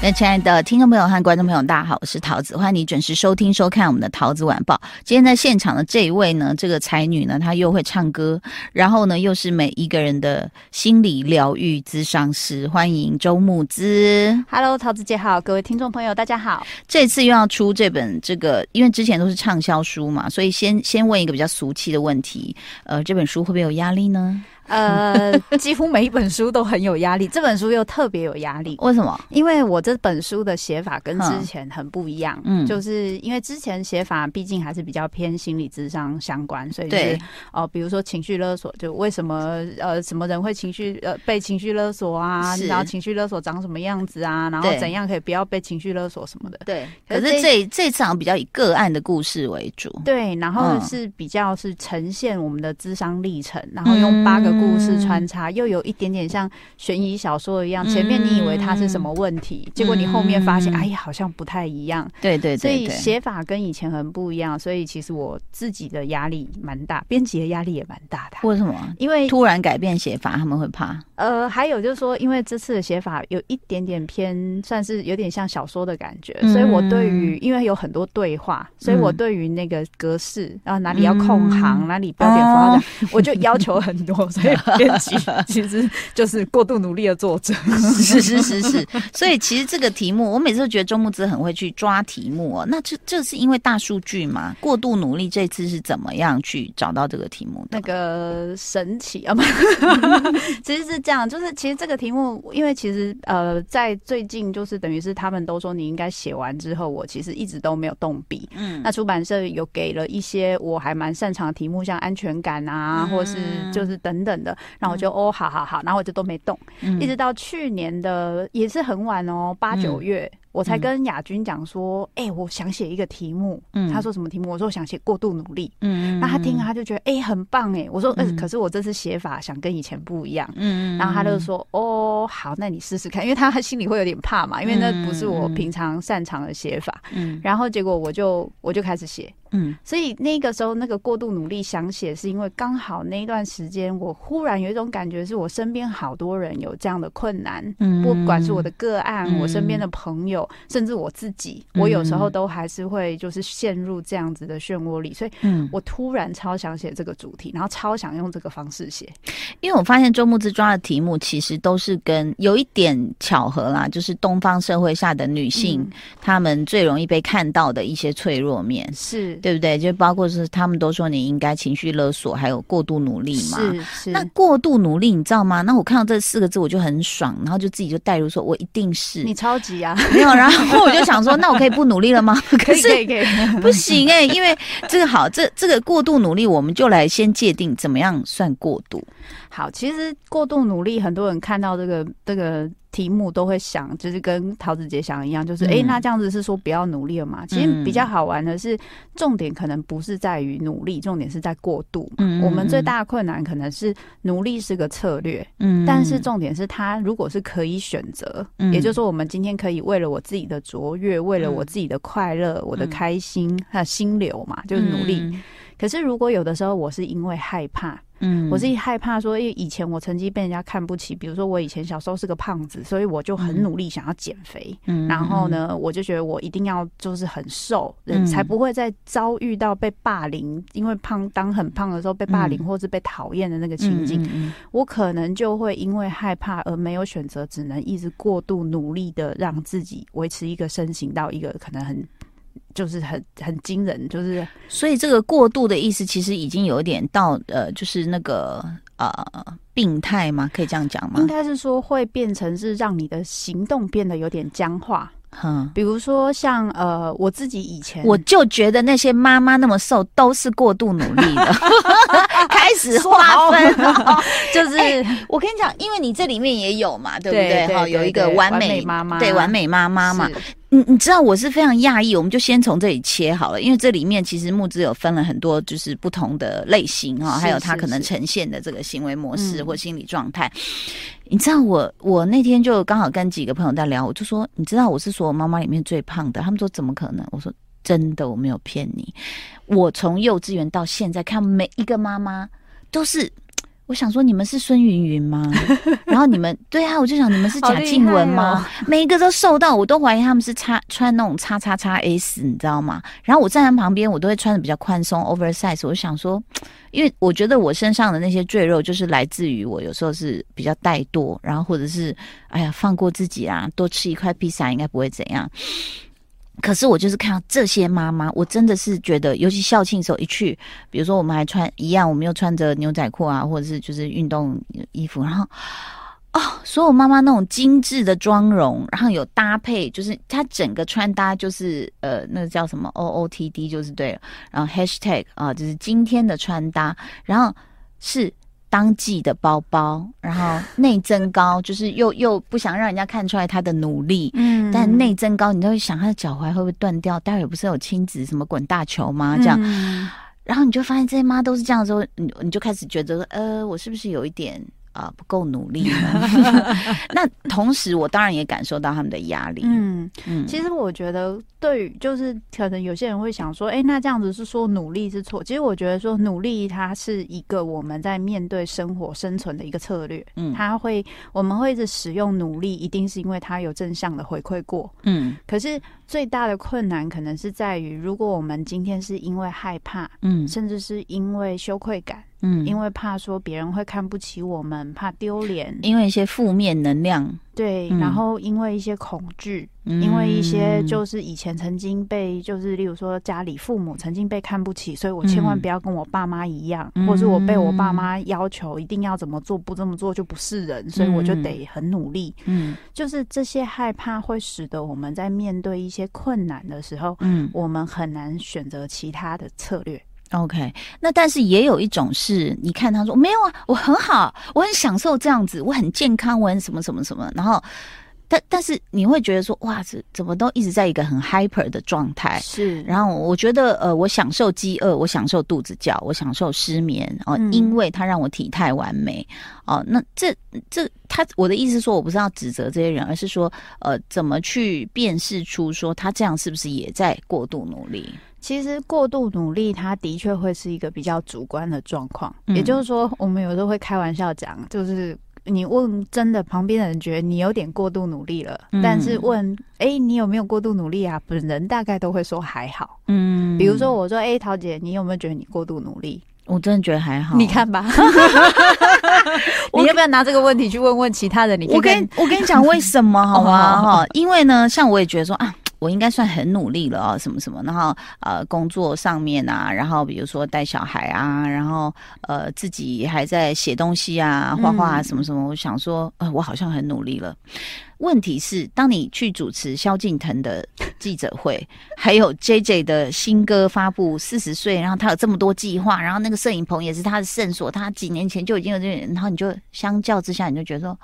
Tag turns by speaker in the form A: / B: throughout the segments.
A: 那亲爱的听众朋友和观众朋友，大家好，我是桃子，欢迎你准时收听收看我们的桃子晚报。今天在现场的这一位呢，这个才女呢，她又会唱歌，然后呢，又是每一个人的心理疗愈咨商师。欢迎周木姿。
B: Hello，桃子姐好，各位听众朋友大家好。
A: 这次又要出这本这个，因为之前都是畅销书嘛，所以先先问一个比较俗气的问题，呃，这本书会不会有压力呢？
B: 呃，几乎每一本书都很有压力，这本书又特别有压力。
A: 为什么？
B: 因为我这本书的写法跟之前很不一样。嗯，就是因为之前写法毕竟还是比较偏心理智商相关，所以是哦、呃，比如说情绪勒索，就为什么呃什么人会情绪呃被情绪勒索啊？然后情绪勒索长什么样子啊？然后怎样可以不要被情绪勒索什么的？
A: 对。可是这这次好像比较以个案的故事为主。
B: 对，然后是比较是呈现我们的智商历程，然后用八个。故事穿插，又有一点点像悬疑小说一样。前面你以为它是什么问题，结果你后面发现，哎呀，好像不太一样。
A: 对对对，
B: 所以写法跟以前很不一样。所以其实我自己的压力蛮大，编辑的压力也蛮大的。
A: 为什么？因为突然改变写法，他们会怕。
B: 呃，还有就是说，因为这次的写法有一点点偏，算是有点像小说的感觉。所以我对于，因为有很多对话，所以我对于那个格式，然后哪里要空行，哪里标点符号，我就要求很多。所以。编辑 其实就是过度努力的作者，
A: 是是是是。所以其实这个题目，我每次都觉得周木子很会去抓题目哦。那这这是因为大数据吗？过度努力这次是怎么样去找到这个题目的？
B: 那个神奇啊，不 其实是这样，就是其实这个题目，因为其实呃，在最近就是等于是他们都说你应该写完之后，我其实一直都没有动笔。嗯，那出版社有给了一些我还蛮擅长的题目，像安全感啊，或是就是等等的。然后我就哦，好好好，然后我就都没动，嗯、一直到去年的也是很晚哦，八九月。嗯我才跟亚军讲说，哎、欸，我想写一个题目。嗯，他说什么题目？我说我想写过度努力。嗯，那他听了他就觉得，哎、欸，很棒哎。我说，嗯、欸，可是我这次写法想跟以前不一样。嗯，然后他就说，哦，好，那你试试看，因为他心里会有点怕嘛，因为那不是我平常擅长的写法。嗯，然后结果我就我就开始写。嗯，所以那个时候那个过度努力想写，是因为刚好那一段时间，我忽然有一种感觉，是我身边好多人有这样的困难。嗯，不管是我的个案，我身边的朋友。甚至我自己，我有时候都还是会就是陷入这样子的漩涡里，所以，我突然超想写这个主题，然后超想用这个方式写。
A: 因为我发现周木之抓的题目其实都是跟有一点巧合啦，就是东方社会下的女性，她们最容易被看到的一些脆弱面，是对不对？就包括是他们都说你应该情绪勒索，还有过度努力嘛。是是。那过度努力，你知道吗？那我看到这四个字，我就很爽，然后就自己就带入说，我一定是
B: 你超级啊，
A: 没有，然后我就想说，那我可以不努力了吗？可是不行哎、欸，因为这个好，这这个过度努力，我们就来先界定怎么样算过度。
B: 好，其实过度努力，很多人看到这个这个题目都会想，就是跟陶子姐想一样，就是哎、嗯欸，那这样子是说不要努力了嘛？其实比较好玩的是，重点可能不是在于努力，重点是在过度。嗯，我们最大的困难可能是努力是个策略，嗯，但是重点是它如果是可以选择，嗯，也就是说，我们今天可以为了我自己的卓越，为了我自己的快乐，我的开心，还有心流嘛，就是努力。可是如果有的时候我是因为害怕。嗯，我自己害怕说，因为以前我曾经被人家看不起，比如说我以前小时候是个胖子，所以我就很努力想要减肥。嗯，然后呢，我就觉得我一定要就是很瘦，人才不会再遭遇到被霸凌，因为胖当很胖的时候被霸凌或是被讨厌的那个情境，我可能就会因为害怕而没有选择，只能一直过度努力的让自己维持一个身形到一个可能很。就是很很惊人，就是
A: 所以这个过度的意思，其实已经有点到呃，就是那个呃病态吗？可以这样讲吗？
B: 应该是说会变成是让你的行动变得有点僵化。嗯，比如说像呃，我自己以前
A: 我就觉得那些妈妈那么瘦都是过度努力的，开始划分，就是、欸、我跟你讲，因为你这里面也有嘛，对不对？哈，有一个完美妈妈，对，完美妈妈嘛。你你知道我是非常讶异，我们就先从这里切好了，因为这里面其实木子有分了很多，就是不同的类型哈，还有他可能呈现的这个行为模式或心理状态。你知道我我那天就刚好跟几个朋友在聊，我就说，你知道我是所有妈妈里面最胖的，他们说怎么可能？我说真的，我没有骗你。我从幼稚园到现在看每一个妈妈都是。我想说，你们是孙云云吗？然后你们对啊，我就想你们是贾静雯吗？哦、每一个都瘦到，我都怀疑他们是叉穿那种叉叉叉 S，你知道吗？然后我站在旁边，我都会穿的比较宽松 oversize。我想说，因为我觉得我身上的那些赘肉，就是来自于我有时候是比较怠惰，然后或者是哎呀放过自己啊，多吃一块披萨应该不会怎样。可是我就是看到这些妈妈，我真的是觉得，尤其校庆时候一去，比如说我们还穿一样，我们又穿着牛仔裤啊，或者是就是运动衣服，然后哦，所有妈妈那种精致的妆容，然后有搭配，就是她整个穿搭就是呃，那个叫什么 O O T D 就是对了，然后 Hashtag 啊，就是今天的穿搭，然后是。当季的包包，然后 内增高，就是又又不想让人家看出来他的努力，嗯，但内增高，你都会想他的脚踝会不会断掉？待会不是有亲子什么滚大球吗？这样，嗯、然后你就发现这些妈都是这样的时候，你你就开始觉得，呃，我是不是有一点？啊，不够努力。那同时，我当然也感受到他们的压力。
B: 嗯嗯，其实我觉得，对于就是可能有些人会想说，哎、欸，那这样子是说努力是错。其实我觉得说努力，它是一个我们在面对生活生存的一个策略。嗯，它会我们会一直使用努力，一定是因为它有正向的回馈过。嗯，可是最大的困难可能是在于，如果我们今天是因为害怕，嗯，甚至是因为羞愧感。嗯，因为怕说别人会看不起我们，怕丢脸，
A: 因为一些负面能量，
B: 对，嗯、然后因为一些恐惧，嗯、因为一些就是以前曾经被，就是例如说家里父母曾经被看不起，所以我千万不要跟我爸妈一样，嗯、或是我被我爸妈要求一定要怎么做，不这么做就不是人，所以我就得很努力。嗯，就是这些害怕会使得我们在面对一些困难的时候，嗯，我们很难选择其他的策略。
A: OK，那但是也有一种是，你看他说没有啊，我很好，我很享受这样子，我很健康，我很什么什么什么，然后，但但是你会觉得说，哇，怎怎么都一直在一个很 hyper 的状态？
B: 是，
A: 然后我觉得呃，我享受饥饿，我享受肚子叫，我享受失眠哦，呃嗯、因为它让我体态完美哦、呃。那这这他我的意思是说，我不是要指责这些人，而是说呃，怎么去辨识出说他这样是不是也在过度努力？
B: 其实过度努力，它的确会是一个比较主观的状况。嗯、也就是说，我们有时候会开玩笑讲，就是你问真的旁边的人觉得你有点过度努力了，嗯、但是问哎、欸、你有没有过度努力啊？本人大概都会说还好。嗯，比如说我说哎桃姐，你有没有觉得你过度努力？
A: 我真的觉得还好。
B: 你看吧，你要不要拿这个问题去问问其他人？你
A: 我跟我跟你讲为什么好吗？哈，因为呢，像我也觉得说啊。我应该算很努力了哦，什么什么，然后呃，工作上面啊，然后比如说带小孩啊，然后呃，自己还在写东西啊，画画啊，什么什么。嗯、我想说，呃，我好像很努力了。问题是，当你去主持萧敬腾的记者会，还有 JJ 的新歌发布四十岁，然后他有这么多计划，然后那个摄影棚也是他的圣所，他几年前就已经有这个，然后你就相较之下，你就觉得说。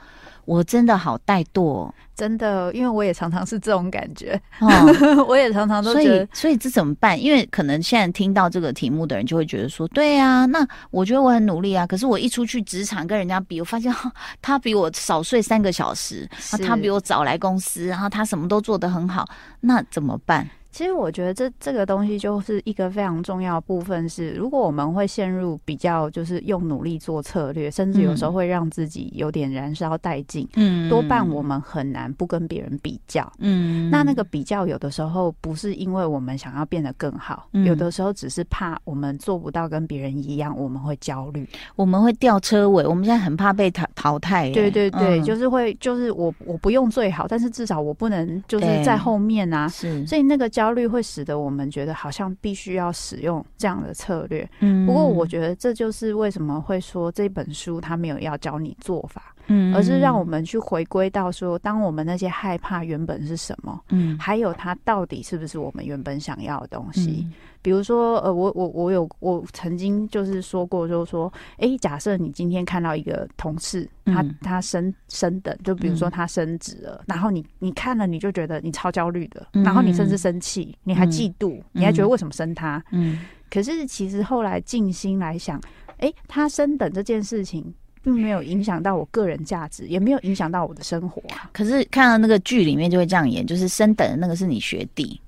A: 我真的好怠惰，
B: 真的，因为我也常常是这种感觉，哦、我也常常都觉得，
A: 所以，所以这怎么办？因为可能现在听到这个题目的人就会觉得说，对啊，那我觉得我很努力啊，可是我一出去职场跟人家比，我发现 他比我少睡三个小时，他比我早来公司，然后他什么都做得很好，那怎么办？
B: 其实我觉得这这个东西就是一个非常重要的部分是，如果我们会陷入比较，就是用努力做策略，甚至有时候会让自己有点燃烧殆尽。嗯，多半我们很难不跟别人比较。嗯，那那个比较有的时候不是因为我们想要变得更好，嗯、有的时候只是怕我们做不到跟别人一样，我们会焦虑，
A: 我们会掉车尾。我们现在很怕被淘淘汰。
B: 对对对，嗯、就是会，就是我我不用最好，但是至少我不能就是在后面啊。是，所以那个焦。焦虑会使得我们觉得好像必须要使用这样的策略。嗯，不过我觉得这就是为什么会说这本书它没有要教你做法，嗯，而是让我们去回归到说，当我们那些害怕原本是什么，嗯，还有它到底是不是我们原本想要的东西。嗯。比如说，呃，我我我有我曾经就是说过，就是说，哎、欸，假设你今天看到一个同事，他他升升等，就比如说他升职了，嗯、然后你你看了你就觉得你超焦虑的，嗯、然后你甚至生气，你还嫉妒，嗯、你还觉得为什么升他？嗯，可是其实后来静心来想，哎、欸，他升等这件事情。并没有影响到我个人价值，也没有影响到我的生活啊。
A: 可是看到那个剧里面就会这样演，就是升等的那个是你学弟。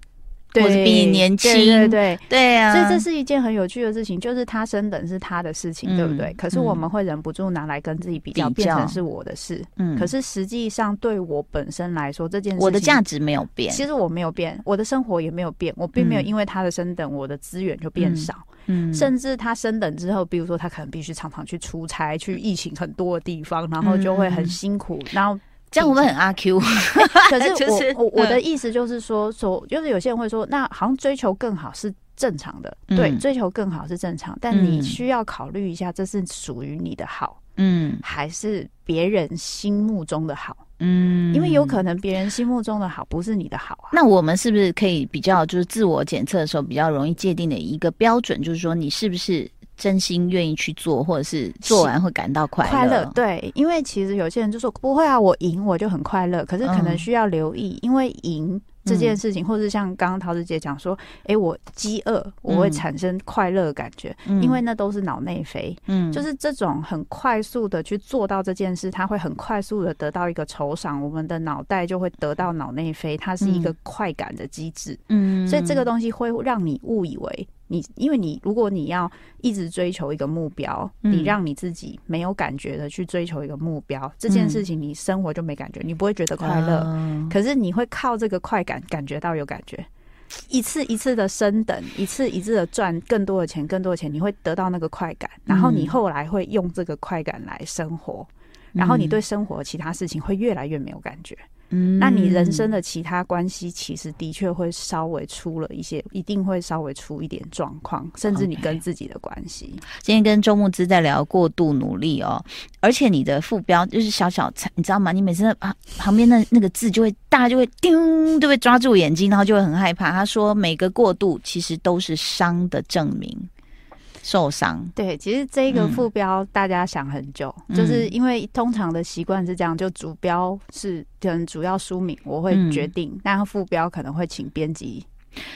A: 或者比你年轻，对
B: 对对
A: 对啊，
B: 所以这是一件很有趣的事情，就是他升等是他的事情，嗯、对不对？可是我们会忍不住拿来跟自己比较，比较变成是我的事。嗯，可是实际上对我本身来说，这件事情
A: 我的价值没有变，
B: 其实我没有变，我的生活也没有变，我并没有因为他的升等，我的资源就变少。嗯，甚至他升等之后，比如说他可能必须常常去出差，去疫情很多的地方，然后就会很辛苦，然后。
A: 这样我们很阿 Q，
B: 可是我、就是、我我的意思就是说说，就是有些人会说，那好像追求更好是正常的，嗯、对，追求更好是正常，但你需要考虑一下，这是属于你的好，嗯，还是别人心目中的好，嗯，因为有可能别人心目中的好不是你的好啊。
A: 那我们是不是可以比较就是自我检测的时候比较容易界定的一个标准，就是说你是不是？真心愿意去做，或者是做完会感到快乐。快乐，
B: 对，因为其实有些人就说不会啊，我赢我就很快乐。可是可能需要留意，嗯、因为赢这件事情，嗯、或是像刚刚陶子姐讲说，哎、欸，我饥饿我会产生快乐的感觉，嗯、因为那都是脑内啡。嗯，就是这种很快速的去做到这件事，它会很快速的得到一个酬赏，我们的脑袋就会得到脑内啡，它是一个快感的机制。嗯，所以这个东西会让你误以为。你因为你如果你要一直追求一个目标，嗯、你让你自己没有感觉的去追求一个目标，嗯、这件事情你生活就没感觉，你不会觉得快乐。嗯、可是你会靠这个快感感觉到有感觉，一次一次的升等，一次一次的赚更多的钱，更多的钱，你会得到那个快感，然后你后来会用这个快感来生活，嗯、然后你对生活其他事情会越来越没有感觉。嗯，那你人生的其他关系其实的确会稍微出了一些，一定会稍微出一点状况，甚至你跟自己的关系。Okay.
A: 今天跟周牧之在聊过度努力哦，而且你的副标就是小小你知道吗？你每次啊旁边的那个字就会大家就会叮，就会抓住眼睛，然后就会很害怕。他说每个过度其实都是伤的证明。受伤。对，其实这个副标大家想很久，嗯、就是因为通常的习惯是这样，就主标是可能主要书名我会决定，嗯、但副标可能会请编辑。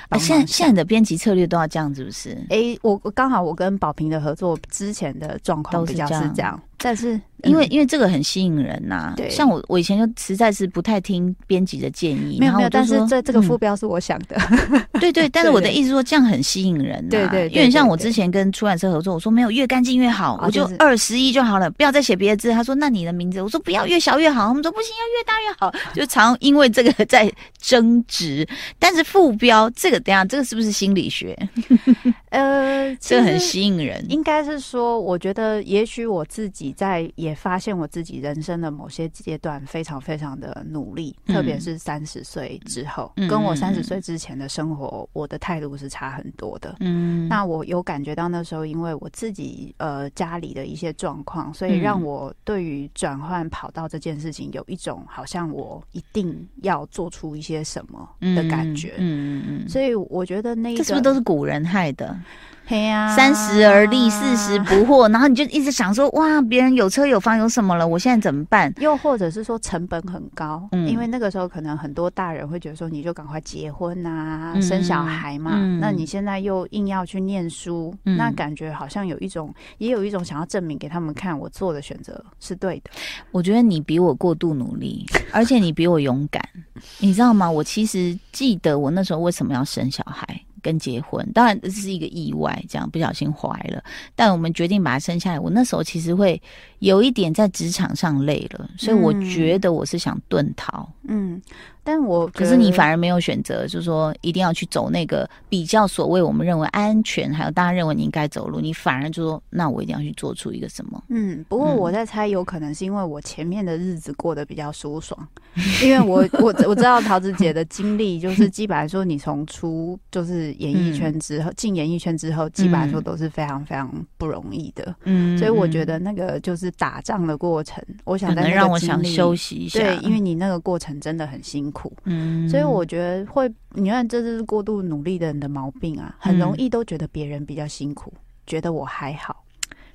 A: 啊，现在现在的编辑策略都要这样，是不是？哎、欸，我刚好我跟宝平的合作之前的状况比较是这样。但是因为因为这个很吸引人呐、啊，对，像我我以前就实在是不太听编辑的建议，没有没有，但是这这个副标是我想的，嗯、对对，但是我的意思说这样很吸引人、啊，对，对对，因为像我之前跟出版社合作，我说没有越干净越好，我就二十一就好了，不要再写别的字。他说那你的名字，我说不要越小越好，他们说不行要越大越好，就常因为这个在争执。但是副标这个等下这个是不是心理学？呃，这个很吸引人，应该是说，我觉得也许我自己。在也发现我自己人生的某些阶段非常非常的努力，嗯、特别是三十岁之后，嗯、跟我三十岁之前的生活，嗯、我的态度是差很多的。嗯，那我有感觉到那时候，因为我自己呃家里的一些状况，所以让我对于转换跑道这件事情有一种好像我一定要做出一些什么的感觉。嗯嗯嗯，嗯嗯，所以我觉得那个这是不是都是古人害的？嘿呀，三十而立，四十不惑，然后你就一直想说，哇，别人有车有房有什么了，我现在怎么办？又或者是说成本很高，嗯，因为那个时候可能很多大人会觉得说，你就赶快结婚啊，嗯、生小孩嘛，嗯、那你现在又硬要去念书，嗯、那感觉好像有一种，也有一种想要证明给他们看，我做的选择是对的。我觉得你比我过度努力，而且你比我勇敢，你知道吗？我其实记得我那时候为什么要生小孩。跟结婚，当然这是一个意外，这样不小心怀了。但我们决定把它生下来。我那时候其实会有一点在职场上累了，所以我觉得我是想遁逃。嗯。但我可是你反而没有选择，就是说一定要去走那个比较所谓我们认为安全，还有大家认为你应该走路，你反而就说那我一定要去做出一个什么？嗯，不过我在猜，有可能是因为我前面的日子过得比较舒爽，因为我 我我知道桃子姐的经历，就是基本上说你从出就是演艺圈之后进演艺圈之后，基本上说都是非常非常不容易的。嗯，所以我觉得那个就是打仗的过程，我想能让我想休息一下，对，因为你那个过程真的很辛苦。苦，嗯，所以我觉得会，你看，这是过度努力的人的毛病啊，很容易都觉得别人比较辛苦，嗯、觉得我还好，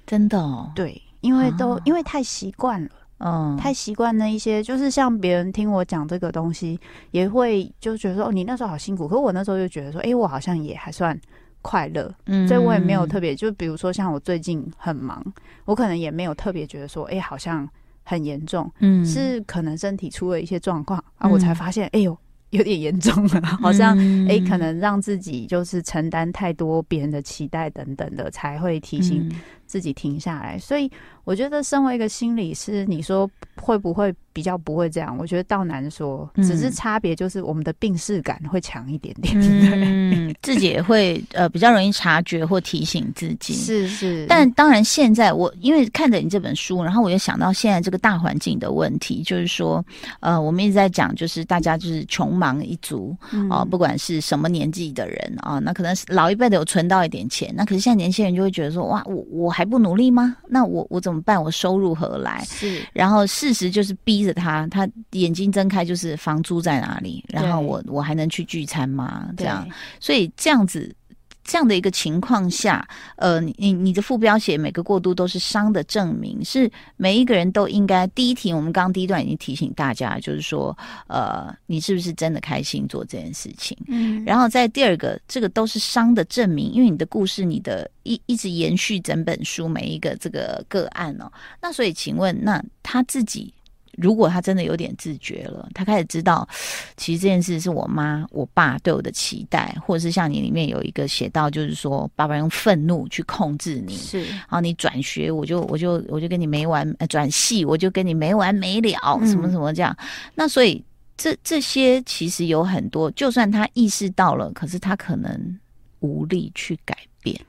A: 真的哦，对，因为都、啊、因为太习惯了，嗯，太习惯那一些，就是像别人听我讲这个东西，也会就觉得说，哦，你那时候好辛苦，可是我那时候就觉得说，哎、欸，我好像也还算
B: 快乐，嗯，所以我也没有特别，就比如说像我最近很忙，我可能也没有特别觉得说，哎、欸，好像很严重，嗯，是可能身体出了一些状况啊，我才发现，哎、欸、呦，有点严重了，好像哎、欸，可能让自己就是承担太多别人的期待等等的，才会提醒自己停下来。所以我觉得，身为一个心理师，你说会不会？比较不会这样，我觉得倒难说，只是差别就是我们的病视感会强一点点，
A: 嗯，自己也会呃比较容易察觉或提醒自己，
B: 是是。
A: 但当然现在我因为看着你这本书，然后我又想到现在这个大环境的问题，就是说呃我们一直在讲，就是大家就是穷忙一族啊、不管是什么年纪的人啊、呃，那可能是老一辈的有存到一点钱，那可是现在年轻人就会觉得说哇，我我还不努力吗？那我我怎么办？我收入何来？
B: 是。然
A: 后事实就是逼。着他，他眼睛睁开就是房租在哪里，然后我我还能去聚餐吗？这样，所以这样子这样的一个情况下，呃，你你的副标写每个过渡都是伤的证明，是每一个人都应该。第一题，我们刚刚第一段已经提醒大家，就是说，呃，你是不是真的开心做这件事情？嗯，然后在第二个，这个都是伤的证明，因为你的故事，你的一一直延续整本书每一个这个个案哦。那所以，请问，那他自己？如果他真的有点自觉了，他开始知道，其实这件事是我妈、我爸对我的期待，或者是像你里面有一个写到，就是说爸爸用愤怒去控制你，是，然后你转学，我就我就我就跟你没完，呃，转系我就跟你没完没了，什么什么这样。嗯、那所以这这些其实有很多，就算他意识到了，可是他可能无力去改变。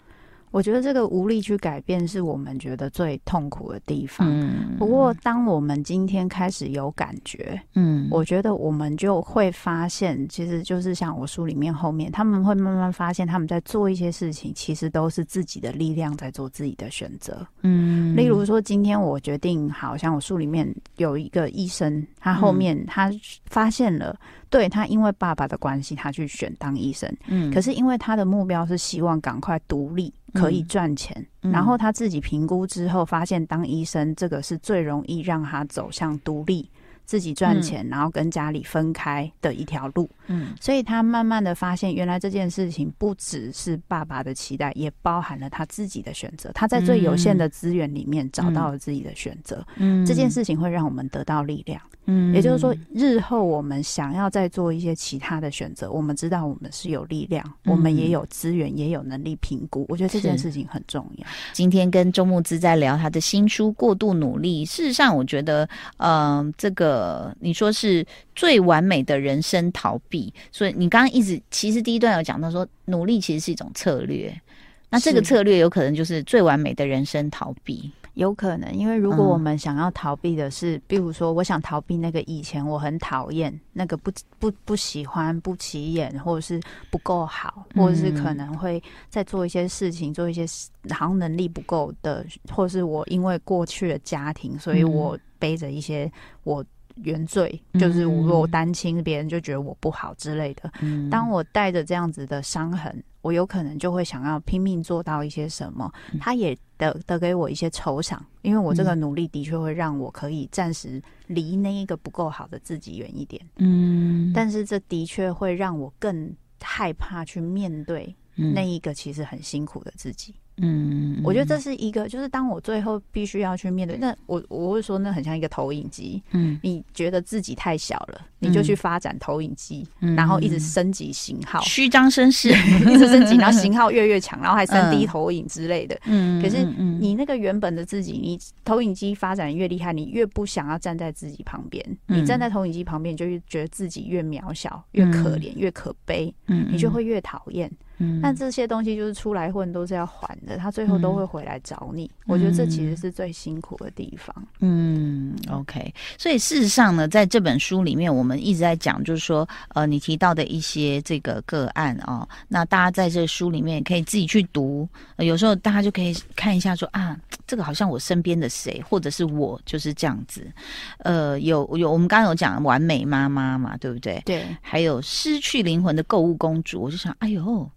B: 我觉得这个无力去改变是我们觉得最痛苦的地方。嗯，不过当我们今天开始有感觉，嗯，我觉得我们就会发现，其实就是像我书里面后面，他们会慢慢发现，他们在做一些事情，其实都是自己的力量在做自己的选择。嗯，例如说，今天我决定，好像我书里面有一个医生，他后面他发现了。对，他因为爸爸的关系，他去选当医生。嗯，可是因为他的目标是希望赶快独立，可以赚钱。嗯，然后他自己评估之后，发现当医生这个是最容易让他走向独立。自己赚钱，然后跟家里分开的一条路。嗯，所以他慢慢的发现，原来这件事情不只是爸爸的期待，也包含了他自己的选择。他在最有限的资源里面找到了自己的选择。嗯，这件事情会让我们得到力量。嗯，也就是说，日后我们想要再做一些其他的选择，我们知道我们是有力量，我们也有资源，也有能力评估。我觉得这件事情很重要。
A: 今天跟周牧之在聊他的新书《过度努力》，事实上，我觉得，嗯、呃，这个。呃，你说是最完美的人生逃避，所以你刚刚一直其实第一段有讲到说，努力其实是一种策略，那这个策略有可能就是最完美的人生逃避，
B: 有可能，因为如果我们想要逃避的是，嗯、比如说我想逃避那个以前我很讨厌那个不不不喜欢不起眼，或者是不够好，或者是可能会在做一些事情，做一些好像能力不够的，或是我因为过去的家庭，所以我背着一些我。原罪就是，我单亲，别人就觉得我不好之类的。嗯，当我带着这样子的伤痕，我有可能就会想要拼命做到一些什么。他也得得给我一些酬赏，因为我这个努力的确会让我可以暂时离那一个不够好的自己远一点。嗯，但是这的确会让我更害怕去面对那一个其实很辛苦的自己。嗯，我觉得这是一个，就是当我最后必须要去面对，那我我会说，那很像一个投影机。嗯，你觉得自己太小了，你就去发展投影机，嗯、然后一直升级型号，
A: 虚张声势，
B: 一直升级，然后型号越越强，然后还三 D 投影之类的。嗯，可是你那个原本的自己，你投影机发展越厉害，你越不想要站在自己旁边。你站在投影机旁边，就会觉得自己越渺小、越可怜、越可悲。嗯，你就会越讨厌。嗯，但这些东西就是出来混都是要还的，他最后都会回来找你。嗯、我觉得这其实是最辛苦的地方。
A: 嗯，OK。所以事实上呢，在这本书里面，我们一直在讲，就是说，呃，你提到的一些这个个案哦，那大家在这个书里面可以自己去读。呃、有时候大家就可以看一下说，说啊，这个好像我身边的谁，或者是我就是这样子。呃，有有，我们刚刚有讲完美妈妈嘛，对不对？
B: 对。
A: 还有失去灵魂的购物公主，我就想，哎呦。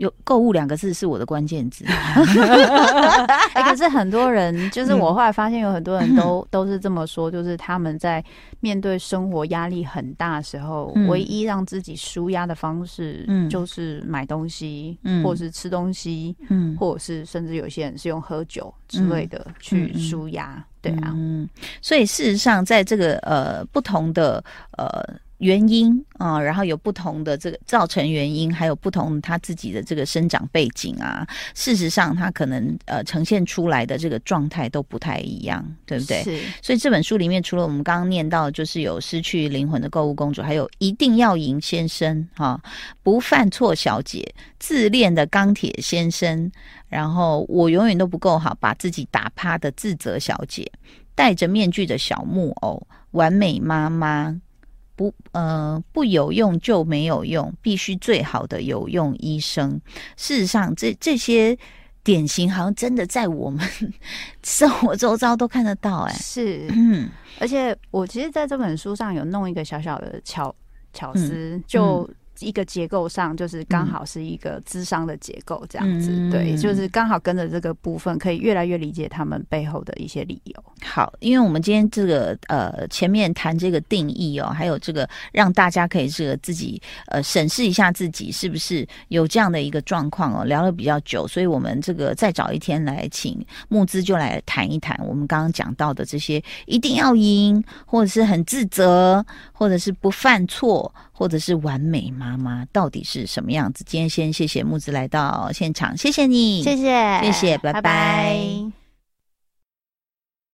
A: 有购物两个字是我的关键字。
B: 哎，可是很多人，就是我后来发现有很多人都、嗯、都是这么说，就是他们在面对生活压力很大的时候，嗯、唯一让自己舒压的方式，就是买东西，嗯、或者是吃东西，嗯、或者是甚至有些人是用喝酒之类的去舒压。嗯、对啊，
A: 嗯，所以事实上，在这个呃不同的呃。原因啊，然后有不同的这个造成原因，还有不同他自己的这个生长背景啊。事实上，他可能呃呈现出来的这个状态都不太一样，对不对？是。所以这本书里面，除了我们刚刚念到，就是有失去灵魂的购物公主，还有一定要赢先生哈，不犯错小姐，自恋的钢铁先生，然后我永远都不够好，把自己打趴的自责小姐，戴着面具的小木偶，完美妈妈。不，呃，不有用就没有用，必须最好的有用医生。事实上，这这些典型好像真的在我们 生活周遭都看得到，欸。哎，
B: 是，嗯，而且我其实在这本书上有弄一个小小的巧巧思，嗯，就。嗯一个结构上就是刚好是一个智商的结构，这样子，嗯、对，就是刚好跟着这个部分，可以越来越理解他们背后的一些理由。
A: 好，因为我们今天这个呃前面谈这个定义哦，还有这个让大家可以这个自己呃审视一下自己是不是有这样的一个状况哦，聊了比较久，所以我们这个再找一天来请募资就来谈一谈我们刚刚讲到的这些一定要赢，或者是很自责，或者是不犯错。或者是完美妈妈到底是什么样子？今天先谢谢木子来到现场，谢谢你，
B: 谢谢，
A: 谢谢，拜拜。拜拜。